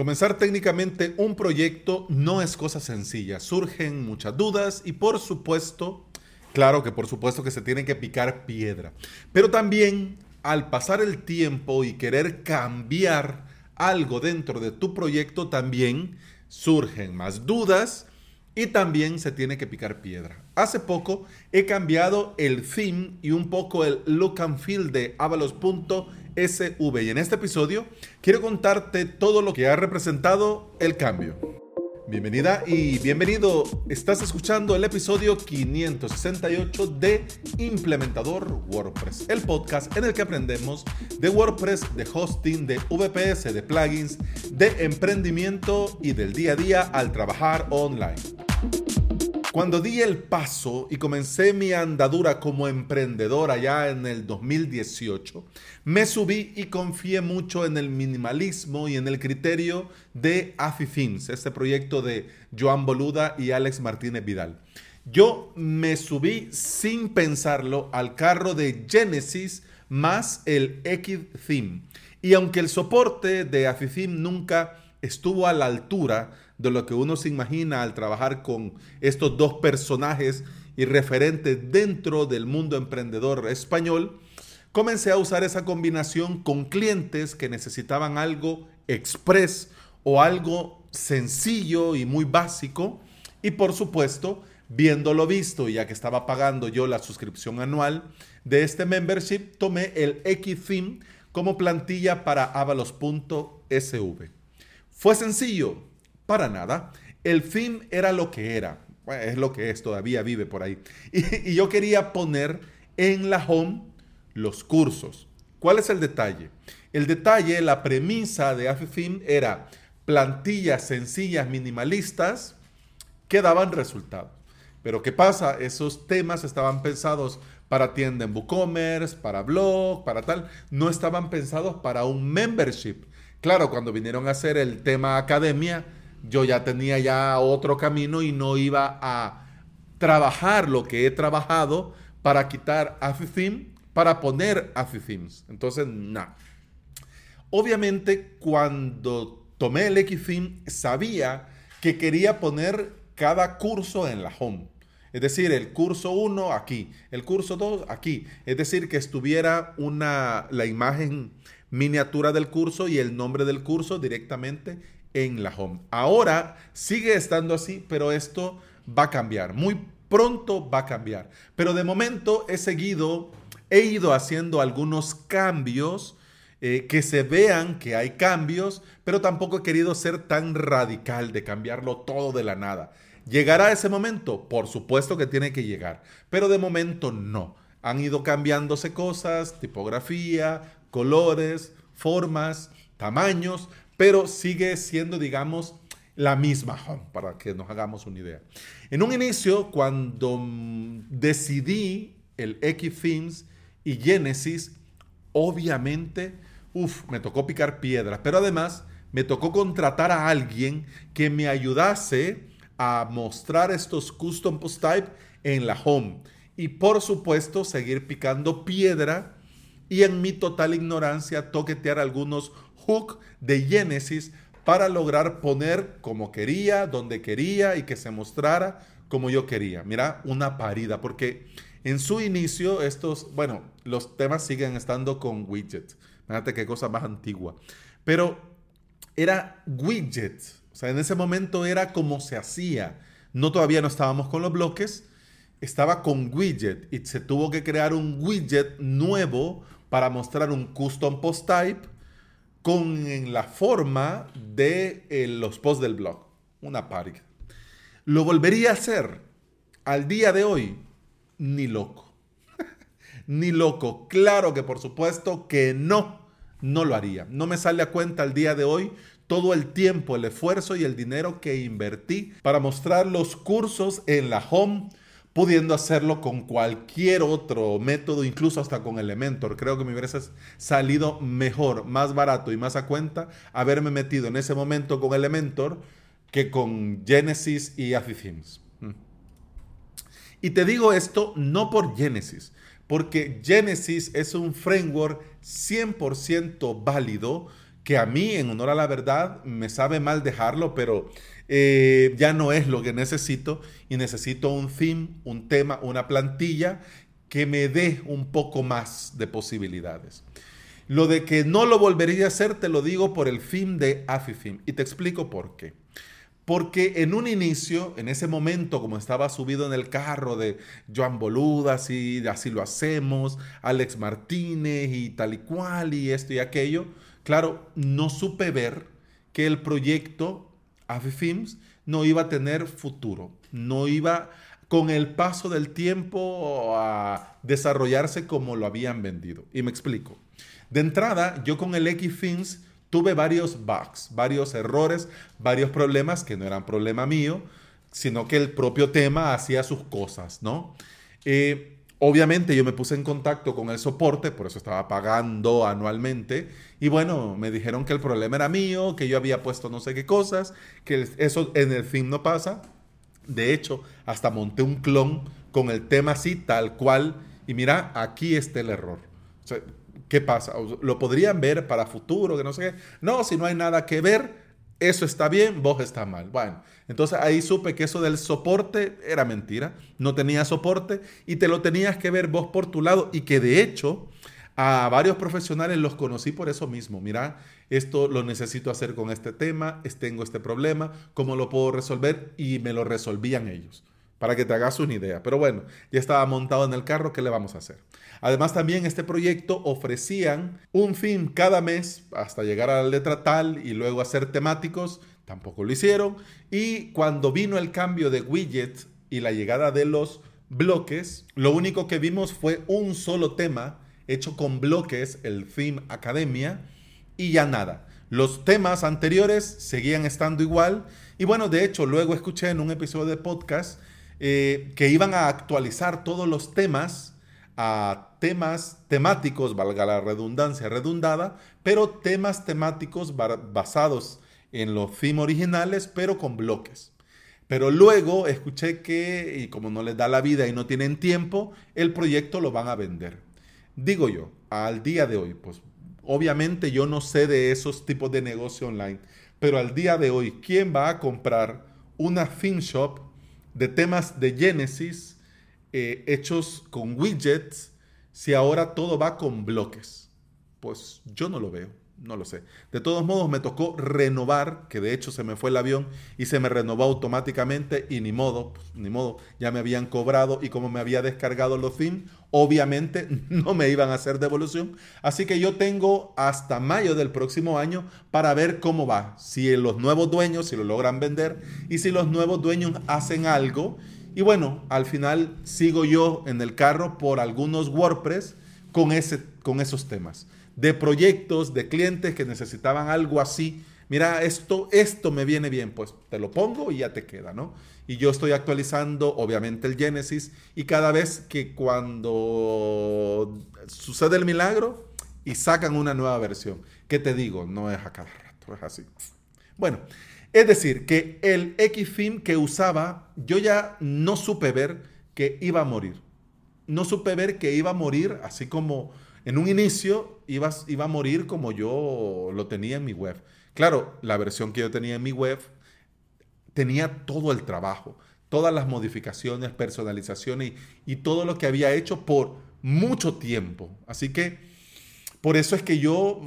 Comenzar técnicamente un proyecto no es cosa sencilla, surgen muchas dudas y por supuesto, claro que por supuesto que se tiene que picar piedra, pero también al pasar el tiempo y querer cambiar algo dentro de tu proyecto también surgen más dudas y también se tiene que picar piedra. Hace poco he cambiado el theme y un poco el look and feel de avalos.sv y en este episodio quiero contarte todo lo que ha representado el cambio. Bienvenida y bienvenido. Estás escuchando el episodio 568 de Implementador WordPress, el podcast en el que aprendemos de WordPress, de hosting, de VPS, de plugins, de emprendimiento y del día a día al trabajar online. Cuando di el paso y comencé mi andadura como emprendedor allá en el 2018, me subí y confié mucho en el minimalismo y en el criterio de AFIFINS, este proyecto de Joan Boluda y Alex Martínez Vidal. Yo me subí sin pensarlo al carro de Genesis más el X Theme. Y aunque el soporte de AFIFIN nunca estuvo a la altura de lo que uno se imagina al trabajar con estos dos personajes y referentes dentro del mundo emprendedor español, comencé a usar esa combinación con clientes que necesitaban algo express o algo sencillo y muy básico. Y por supuesto, viéndolo visto, ya que estaba pagando yo la suscripción anual de este membership, tomé el X-Theme como plantilla para avalos.sv. Fue sencillo, para nada. El fin era lo que era. es lo que es, todavía vive por ahí. Y, yo quería poner en la home los cursos. ¿Cuál es el detalle? El detalle, la premisa de AFIFIM era plantillas sencillas, minimalistas, que daban resultados. Pero ¿qué pasa? Esos temas estaban pensados para tienda en WooCommerce, para blog, para tal. No estaban pensados para un membership. Claro, cuando vinieron a hacer el tema academia, yo ya tenía ya otro camino y no iba a trabajar lo que he trabajado para quitar AFIFIM, para poner AFIFIMs. Entonces, no. Obviamente, cuando tomé el XFIM, sabía que quería poner cada curso en la home. Es decir, el curso 1 aquí, el curso 2 aquí. Es decir, que estuviera una, la imagen miniatura del curso y el nombre del curso directamente en la home. Ahora sigue estando así, pero esto va a cambiar. Muy pronto va a cambiar. Pero de momento he seguido, he ido haciendo algunos cambios eh, que se vean que hay cambios, pero tampoco he querido ser tan radical de cambiarlo todo de la nada. ¿Llegará ese momento? Por supuesto que tiene que llegar, pero de momento no. Han ido cambiándose cosas, tipografía, colores, formas, tamaños, pero sigue siendo, digamos, la misma para que nos hagamos una idea. En un inicio, cuando decidí el X-Themes y Genesis, obviamente, uff, me tocó picar piedras, pero además me tocó contratar a alguien que me ayudase a mostrar estos custom post type en la home. Y por supuesto, seguir picando piedra y en mi total ignorancia toquetear algunos hook de Genesis para lograr poner como quería, donde quería y que se mostrara como yo quería. Mira, una parida, porque en su inicio estos, bueno, los temas siguen estando con widget. Fíjate qué cosa más antigua. Pero era widget. O sea, en ese momento era como se hacía. No todavía no estábamos con los bloques, estaba con widget y se tuvo que crear un widget nuevo para mostrar un custom post type con la forma de eh, los posts del blog. Una parida. ¿Lo volvería a hacer al día de hoy? Ni loco. Ni loco. Claro que por supuesto que no. No lo haría. No me sale a cuenta al día de hoy todo el tiempo, el esfuerzo y el dinero que invertí para mostrar los cursos en la home pudiendo hacerlo con cualquier otro método, incluso hasta con Elementor. Creo que me hubiese salido mejor, más barato y más a cuenta haberme metido en ese momento con Elementor que con Genesis y Themes. Mm. Y te digo esto no por Genesis, porque Genesis es un framework 100% válido que a mí, en honor a la verdad, me sabe mal dejarlo, pero eh, ya no es lo que necesito y necesito un theme, un tema, una plantilla que me dé un poco más de posibilidades. Lo de que no lo volvería a hacer te lo digo por el film de Afifim y te explico por qué. Porque en un inicio, en ese momento, como estaba subido en el carro de Joan Boluda, así, así lo hacemos, Alex Martínez y tal y cual, y esto y aquello, claro, no supe ver que el proyecto Afifilms no iba a tener futuro, no iba con el paso del tiempo a desarrollarse como lo habían vendido. Y me explico. De entrada, yo con el X tuve varios bugs, varios errores, varios problemas que no eran problema mío, sino que el propio tema hacía sus cosas, ¿no? Eh, obviamente yo me puse en contacto con el soporte, por eso estaba pagando anualmente, y bueno, me dijeron que el problema era mío, que yo había puesto no sé qué cosas, que eso en el fin no pasa. De hecho, hasta monté un clon con el tema así, tal cual, y mira, aquí está el error. ¿Qué pasa? ¿Lo podrían ver para futuro? Que no sé. No, si no hay nada que ver, eso está bien, vos está mal. Bueno, entonces ahí supe que eso del soporte era mentira. No tenía soporte y te lo tenías que ver vos por tu lado y que de hecho a varios profesionales los conocí por eso mismo. Mira, esto lo necesito hacer con este tema, tengo este problema, ¿cómo lo puedo resolver? Y me lo resolvían ellos para que te hagas una idea. Pero bueno, ya estaba montado en el carro, ¿qué le vamos a hacer? Además, también este proyecto ofrecían un fin cada mes hasta llegar a la letra tal y luego hacer temáticos, tampoco lo hicieron. Y cuando vino el cambio de widget y la llegada de los bloques, lo único que vimos fue un solo tema hecho con bloques, el Theme Academia, y ya nada. Los temas anteriores seguían estando igual. Y bueno, de hecho, luego escuché en un episodio de podcast eh, que iban a actualizar todos los temas a temas temáticos, valga la redundancia redundada, pero temas temáticos basados en los themes originales, pero con bloques. Pero luego escuché que, y como no les da la vida y no tienen tiempo, el proyecto lo van a vender. Digo yo, al día de hoy, pues obviamente yo no sé de esos tipos de negocio online, pero al día de hoy, ¿quién va a comprar una theme shop de temas de Genesis eh, hechos con widgets si ahora todo va con bloques? Pues yo no lo veo, no lo sé. De todos modos me tocó renovar, que de hecho se me fue el avión y se me renovó automáticamente y ni modo, pues, ni modo, ya me habían cobrado y como me había descargado los themes, obviamente no me iban a hacer devolución. Así que yo tengo hasta mayo del próximo año para ver cómo va. Si los nuevos dueños, si lo logran vender y si los nuevos dueños hacen algo. Y bueno, al final sigo yo en el carro por algunos WordPress con, ese, con esos temas. De proyectos, de clientes que necesitaban algo así. Mira, esto, esto me viene bien, pues te lo pongo y ya te queda, ¿no? y yo estoy actualizando obviamente el Genesis y cada vez que cuando sucede el milagro y sacan una nueva versión, ¿qué te digo? No es a cada rato, es así. Bueno, es decir, que el XFIM que usaba, yo ya no supe ver que iba a morir. No supe ver que iba a morir así como en un inicio iba, iba a morir como yo lo tenía en mi web. Claro, la versión que yo tenía en mi web tenía todo el trabajo, todas las modificaciones, personalizaciones y, todo lo que había hecho por mucho tiempo. Así que por eso es que yo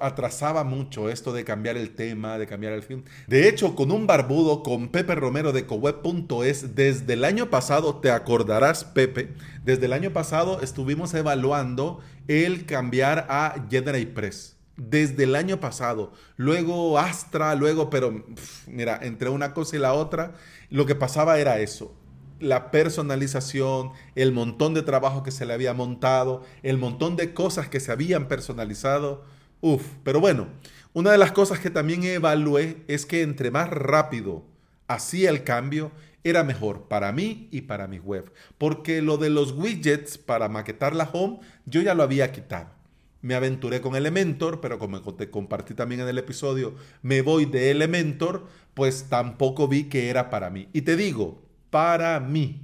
atrasaba mucho esto de cambiar el tema, de cambiar el film. De hecho, con un barbudo, con Pepe Romero de coweb.es, desde el año pasado, te acordarás, Pepe, desde el año pasado estuvimos evaluando el cambiar a GeneratePress desde el año pasado. Luego Astra, luego, pero mira, entre una cosa y la otra, lo que pasaba era eso. La personalización, el montón de trabajo que se le había montado, el montón de cosas que se habían personalizado. Uf, pero bueno, una de las cosas que también evalué es que entre más rápido hacía el cambio, era mejor para mí y para mi web. Porque lo de los widgets para maquetar la home, yo ya lo había quitado me aventuré con Elementor, pero como te compartí también en el episodio, me voy de Elementor, pues tampoco vi que era para mí. Y te digo, para mí,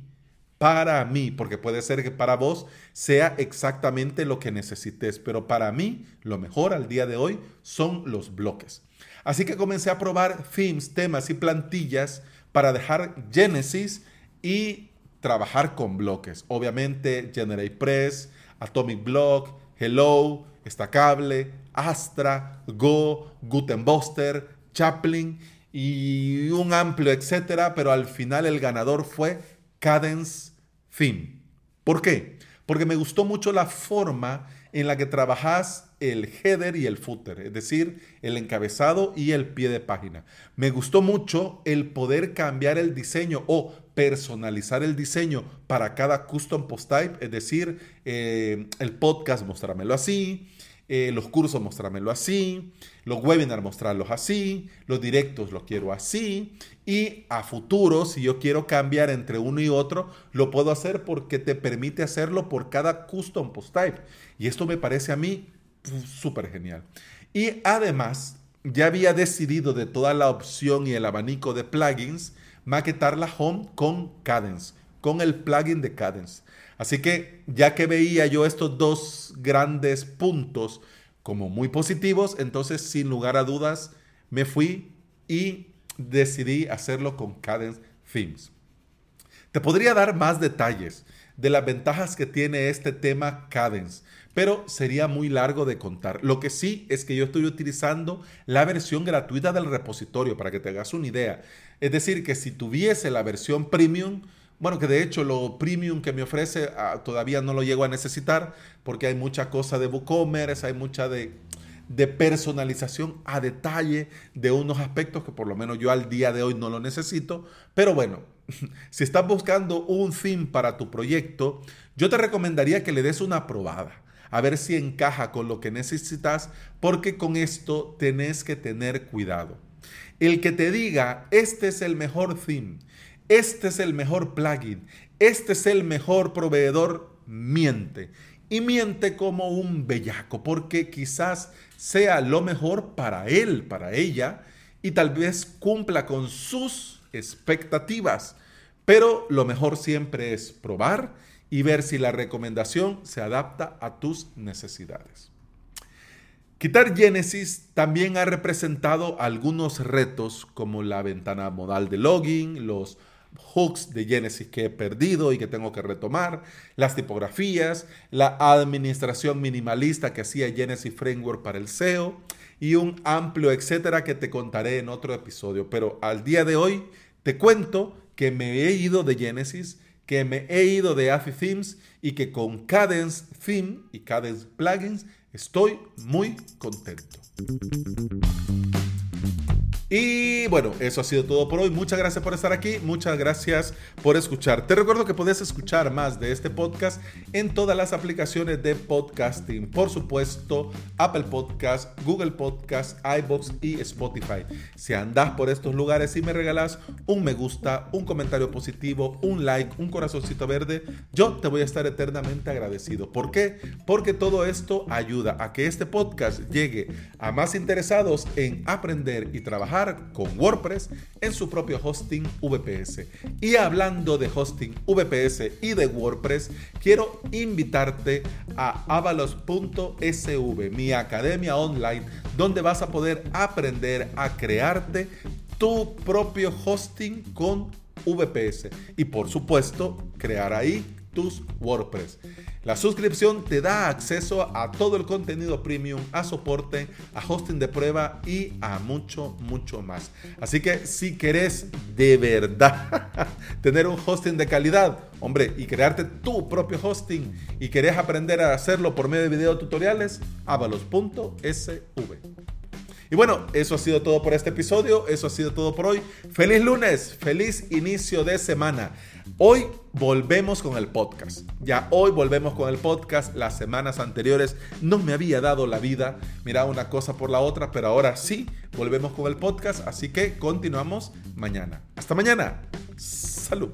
para mí, porque puede ser que para vos sea exactamente lo que necesites, pero para mí lo mejor al día de hoy son los bloques. Así que comencé a probar themes, temas y plantillas para dejar Genesis y trabajar con bloques. Obviamente GeneratePress, Atomic Block, Hello, Estacable, Astra, Go, Gutenbuster, Chaplin y un amplio etcétera, pero al final el ganador fue Cadence Theme. ¿Por qué? Porque me gustó mucho la forma en la que trabajas el header y el footer, es decir, el encabezado y el pie de página. Me gustó mucho el poder cambiar el diseño o personalizar el diseño para cada custom post type, es decir, eh, el podcast mostrármelo así, eh, los cursos mostrármelo así, los webinars mostrarlos así, los directos los quiero así y a futuro si yo quiero cambiar entre uno y otro lo puedo hacer porque te permite hacerlo por cada custom post type y esto me parece a mí súper genial. Y además ya había decidido de toda la opción y el abanico de plugins maquetar la home con Cadence, con el plugin de Cadence. Así que ya que veía yo estos dos grandes puntos como muy positivos, entonces sin lugar a dudas me fui y decidí hacerlo con Cadence Themes. Te podría dar más detalles de las ventajas que tiene este tema Cadence, pero sería muy largo de contar. Lo que sí es que yo estoy utilizando la versión gratuita del repositorio para que te hagas una idea. Es decir, que si tuviese la versión premium, bueno, que de hecho lo premium que me ofrece ah, todavía no lo llego a necesitar porque hay mucha cosa de WooCommerce, hay mucha de, de personalización a detalle de unos aspectos que por lo menos yo al día de hoy no lo necesito. Pero bueno, si estás buscando un theme para tu proyecto, yo te recomendaría que le des una probada a ver si encaja con lo que necesitas, porque con esto tenés que tener cuidado. El que te diga, este es el mejor theme, este es el mejor plugin, este es el mejor proveedor, miente. Y miente como un bellaco, porque quizás sea lo mejor para él, para ella, y tal vez cumpla con sus expectativas. Pero lo mejor siempre es probar y ver si la recomendación se adapta a tus necesidades. Quitar Genesis también ha representado algunos retos como la ventana modal de login, los hooks de Genesis que he perdido y que tengo que retomar, las tipografías, la administración minimalista que hacía Genesis Framework para el SEO y un amplio etcétera que te contaré en otro episodio. Pero al día de hoy te cuento que me he ido de Genesis, que me he ido de AFI Themes y que con Cadence Theme y Cadence Plugins estoy muy contento. Y bueno, eso ha sido todo por hoy. Muchas gracias por estar aquí. Muchas gracias por escuchar. Te recuerdo que puedes escuchar más de este podcast en todas las aplicaciones de podcasting. Por supuesto, Apple Podcast, Google Podcast, iBox y Spotify. Si andas por estos lugares y me regalas un me gusta, un comentario positivo, un like, un corazoncito verde, yo te voy a estar eternamente agradecido. ¿Por qué? Porque todo esto ayuda a que este podcast llegue a más interesados en aprender y con WordPress en su propio hosting VPS. Y hablando de hosting VPS y de WordPress, quiero invitarte a avalos.sv, mi academia online, donde vas a poder aprender a crearte tu propio hosting con VPS y por supuesto crear ahí WordPress. La suscripción te da acceso a todo el contenido premium, a soporte, a hosting de prueba y a mucho, mucho más. Así que si querés de verdad tener un hosting de calidad, hombre, y crearte tu propio hosting y querés aprender a hacerlo por medio de video tutoriales, avalos.sv. Y bueno, eso ha sido todo por este episodio, eso ha sido todo por hoy. Feliz lunes, feliz inicio de semana. Hoy volvemos con el podcast. Ya hoy volvemos con el podcast. Las semanas anteriores no me había dado la vida. Mira una cosa por la otra, pero ahora sí volvemos con el podcast. Así que continuamos mañana. Hasta mañana. Salud.